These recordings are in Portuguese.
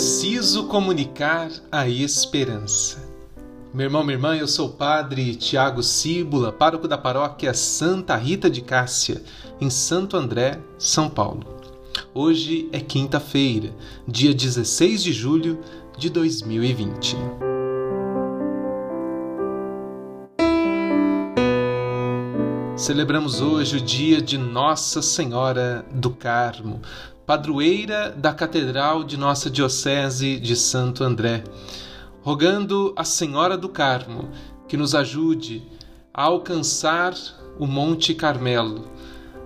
preciso comunicar a esperança. Meu irmão, minha irmã, eu sou o padre Tiago Cíbula, pároco da paróquia Santa Rita de Cássia, em Santo André, São Paulo. Hoje é quinta-feira, dia 16 de julho de 2020. Celebramos hoje o dia de Nossa Senhora do Carmo, padroeira da Catedral de Nossa Diocese de Santo André, rogando a Senhora do Carmo que nos ajude a alcançar o Monte Carmelo,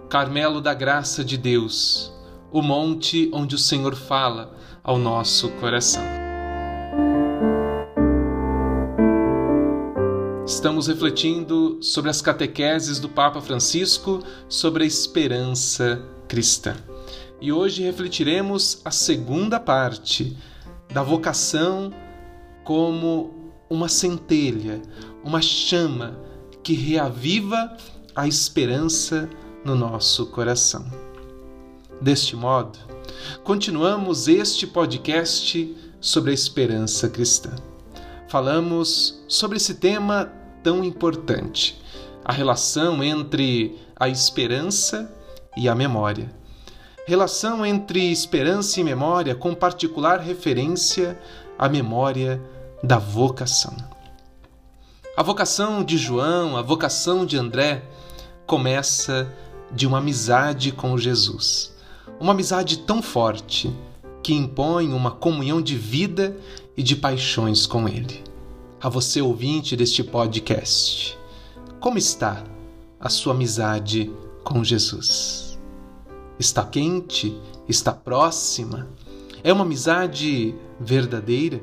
Carmelo da graça de Deus, o monte onde o Senhor fala ao nosso coração. Estamos refletindo sobre as catequeses do Papa Francisco sobre a esperança cristã e hoje refletiremos a segunda parte da vocação como uma centelha, uma chama que reaviva a esperança no nosso coração. Deste modo, continuamos este podcast sobre a esperança cristã. Falamos sobre esse tema tão importante, a relação entre a esperança e a memória relação entre esperança e memória, com particular referência à memória da vocação. A vocação de João, a vocação de André, começa de uma amizade com Jesus. Uma amizade tão forte que impõe uma comunhão de vida e de paixões com Ele. A você, ouvinte deste podcast, como está a sua amizade com Jesus? Está quente, está próxima. É uma amizade verdadeira.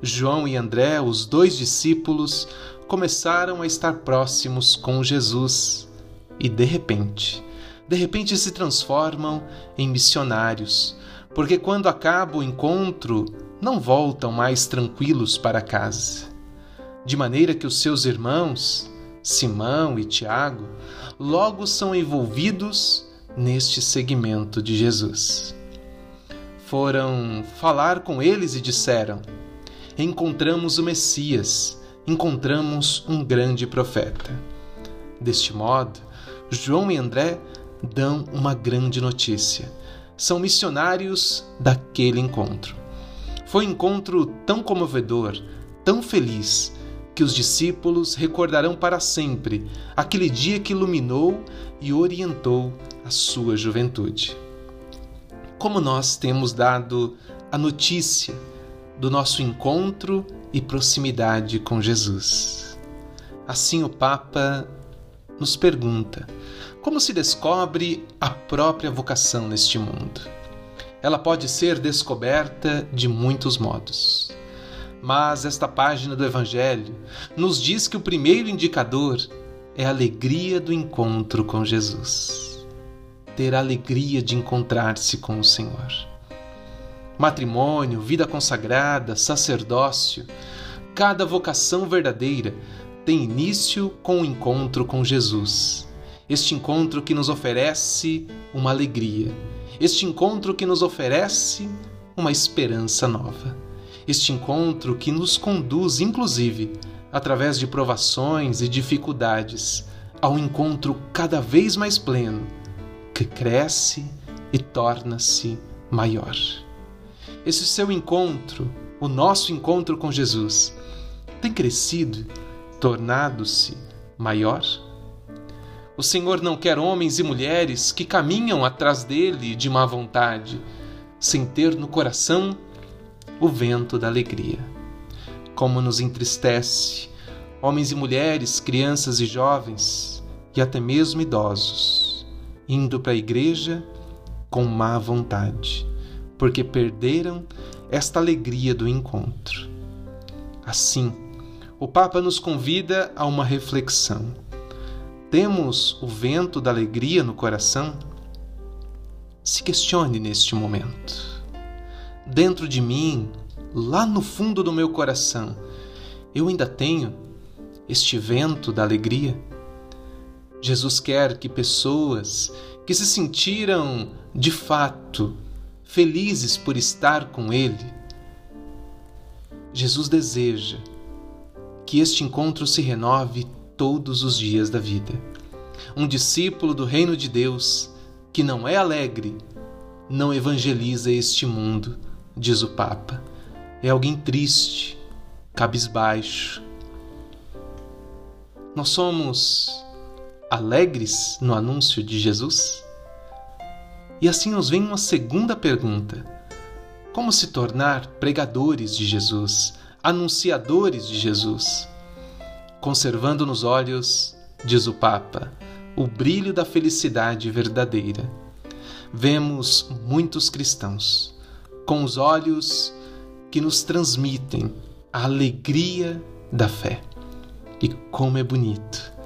João e André, os dois discípulos, começaram a estar próximos com Jesus e de repente, de repente se transformam em missionários, porque quando acaba o encontro, não voltam mais tranquilos para casa. De maneira que os seus irmãos, Simão e Tiago, logo são envolvidos neste segmento de Jesus. Foram falar com eles e disseram: Encontramos o Messias, encontramos um grande profeta. Deste modo, João e André dão uma grande notícia. São missionários daquele encontro. Foi um encontro tão comovedor, tão feliz, que os discípulos recordarão para sempre aquele dia que iluminou e orientou a sua juventude. Como nós temos dado a notícia do nosso encontro e proximidade com Jesus. Assim, o Papa nos pergunta: como se descobre a própria vocação neste mundo? Ela pode ser descoberta de muitos modos. Mas esta página do Evangelho nos diz que o primeiro indicador é a alegria do encontro com Jesus ter a alegria de encontrar-se com o Senhor. Matrimônio, vida consagrada, sacerdócio, cada vocação verdadeira tem início com o encontro com Jesus. Este encontro que nos oferece uma alegria, este encontro que nos oferece uma esperança nova, este encontro que nos conduz, inclusive, através de provações e dificuldades, ao encontro cada vez mais pleno que cresce e torna-se maior. Esse seu encontro, o nosso encontro com Jesus, tem crescido, tornado-se maior? O Senhor não quer homens e mulheres que caminham atrás dele de má vontade, sem ter no coração o vento da alegria. Como nos entristece, homens e mulheres, crianças e jovens, e até mesmo idosos indo para a igreja com má vontade, porque perderam esta alegria do encontro. Assim, o Papa nos convida a uma reflexão. Temos o vento da alegria no coração? Se questione neste momento. Dentro de mim, lá no fundo do meu coração, eu ainda tenho este vento da alegria? Jesus quer que pessoas que se sentiram de fato felizes por estar com Ele, Jesus deseja que este encontro se renove todos os dias da vida. Um discípulo do reino de Deus que não é alegre não evangeliza este mundo, diz o Papa. É alguém triste, cabisbaixo. Nós somos alegres no anúncio de Jesus? E assim nos vem uma segunda pergunta: como se tornar pregadores de Jesus, anunciadores de Jesus? Conservando nos olhos, diz o Papa, o brilho da felicidade verdadeira. Vemos muitos cristãos com os olhos que nos transmitem a alegria da fé. E como é bonito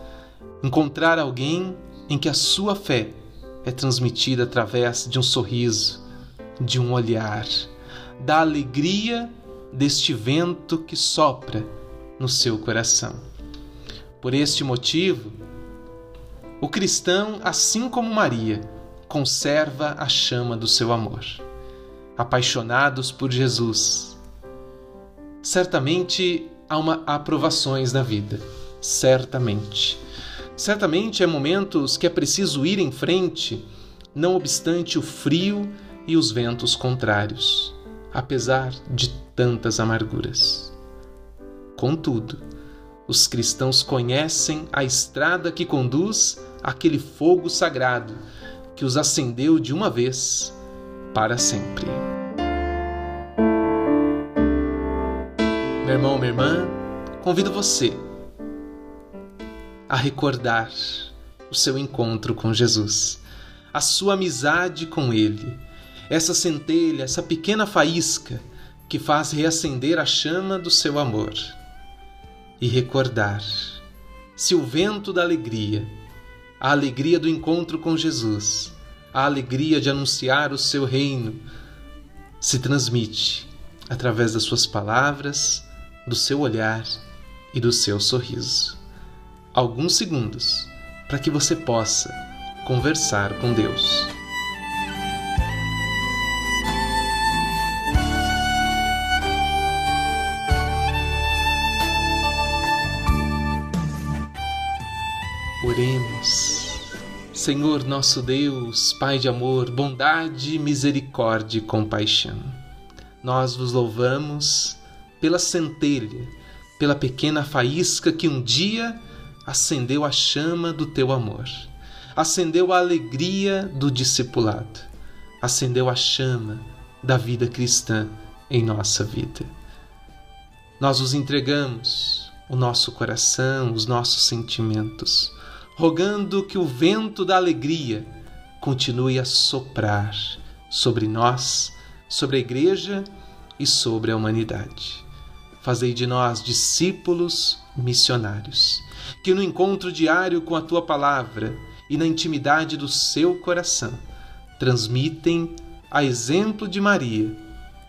encontrar alguém em que a sua fé é transmitida através de um sorriso, de um olhar, da alegria deste vento que sopra no seu coração. Por este motivo, o cristão, assim como Maria, conserva a chama do seu amor. Apaixonados por Jesus. Certamente há uma aprovações na vida, certamente. Certamente há momentos que é preciso ir em frente, não obstante o frio e os ventos contrários, apesar de tantas amarguras. Contudo, os cristãos conhecem a estrada que conduz àquele fogo sagrado que os acendeu de uma vez para sempre. Meu irmão, minha irmã, convido você a recordar o seu encontro com Jesus, a sua amizade com Ele, essa centelha, essa pequena faísca que faz reacender a chama do seu amor. E recordar se o vento da alegria, a alegria do encontro com Jesus, a alegria de anunciar o seu reino, se transmite através das suas palavras, do seu olhar e do seu sorriso alguns segundos para que você possa conversar com Deus. Oremos. Senhor nosso Deus, Pai de amor, bondade, misericórdia e compaixão. Nós vos louvamos pela centelha, pela pequena faísca que um dia acendeu a chama do teu amor, acendeu a alegria do discipulado, acendeu a chama da vida cristã em nossa vida. Nós os entregamos o nosso coração, os nossos sentimentos, rogando que o vento da alegria continue a soprar sobre nós, sobre a igreja e sobre a humanidade. Fazei de nós discípulos missionários que no encontro diário com a tua palavra e na intimidade do seu coração transmitem, a exemplo de Maria,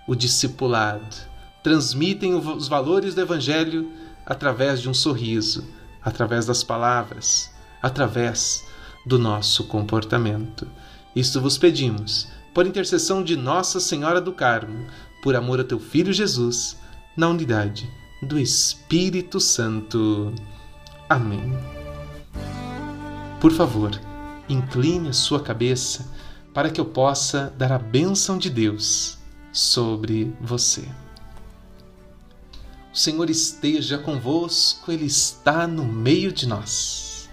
o discipulado, transmitem os valores do Evangelho através de um sorriso, através das palavras, através do nosso comportamento. Isto vos pedimos, por intercessão de Nossa Senhora do Carmo, por amor a teu Filho Jesus, na unidade do Espírito Santo. Amém. Por favor, incline a sua cabeça para que eu possa dar a bênção de Deus sobre você. O Senhor esteja convosco, Ele está no meio de nós.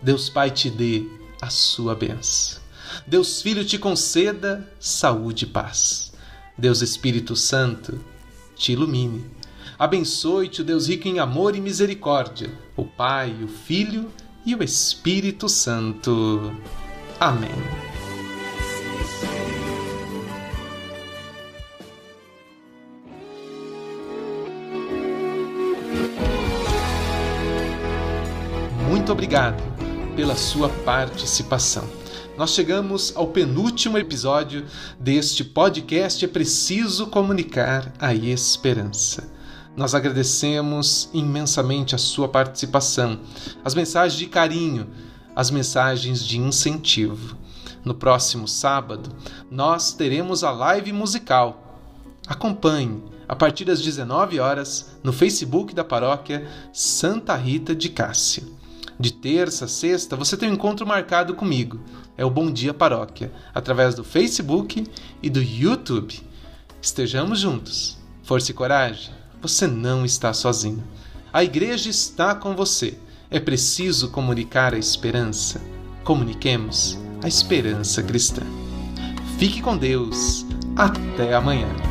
Deus Pai te dê a sua bênção. Deus Filho te conceda saúde e paz. Deus Espírito Santo te ilumine Abençoe-te o Deus rico em amor e misericórdia, o Pai, o Filho e o Espírito Santo. Amém. Muito obrigado pela sua participação. Nós chegamos ao penúltimo episódio deste podcast É Preciso Comunicar a Esperança. Nós agradecemos imensamente a sua participação, as mensagens de carinho, as mensagens de incentivo. No próximo sábado, nós teremos a live musical. Acompanhe a partir das 19 horas no Facebook da paróquia Santa Rita de Cássia. De terça sexta, você tem um encontro marcado comigo. É o Bom Dia Paróquia, através do Facebook e do YouTube. Estejamos juntos. Força e coragem, você não está sozinho. A igreja está com você. É preciso comunicar a esperança. Comuniquemos a esperança cristã. Fique com Deus. Até amanhã.